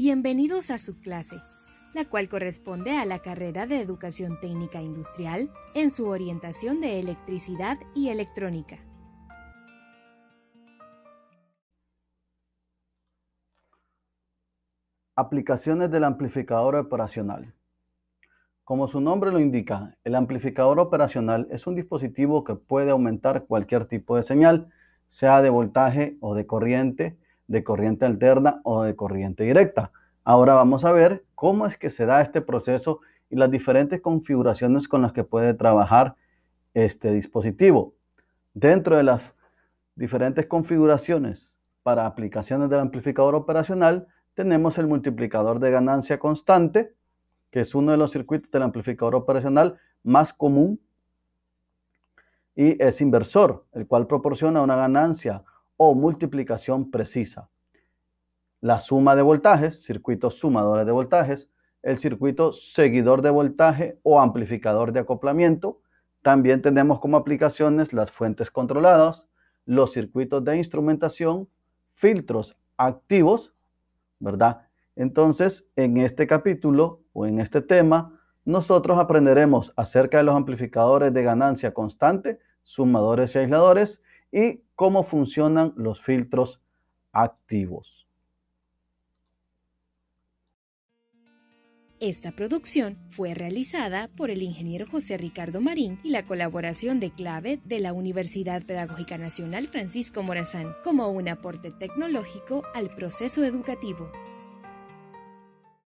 Bienvenidos a su clase, la cual corresponde a la carrera de Educación Técnica Industrial en su orientación de electricidad y electrónica. Aplicaciones del amplificador operacional. Como su nombre lo indica, el amplificador operacional es un dispositivo que puede aumentar cualquier tipo de señal, sea de voltaje o de corriente, de corriente alterna o de corriente directa. Ahora vamos a ver cómo es que se da este proceso y las diferentes configuraciones con las que puede trabajar este dispositivo. Dentro de las diferentes configuraciones para aplicaciones del amplificador operacional, tenemos el multiplicador de ganancia constante, que es uno de los circuitos del amplificador operacional más común, y es inversor, el cual proporciona una ganancia o multiplicación precisa. La suma de voltajes, circuitos sumadores de voltajes, el circuito seguidor de voltaje o amplificador de acoplamiento. También tenemos como aplicaciones las fuentes controladas, los circuitos de instrumentación, filtros activos, ¿verdad? Entonces, en este capítulo o en este tema, nosotros aprenderemos acerca de los amplificadores de ganancia constante, sumadores y aisladores y cómo funcionan los filtros activos. Esta producción fue realizada por el ingeniero José Ricardo Marín y la colaboración de clave de la Universidad Pedagógica Nacional Francisco Morazán como un aporte tecnológico al proceso educativo.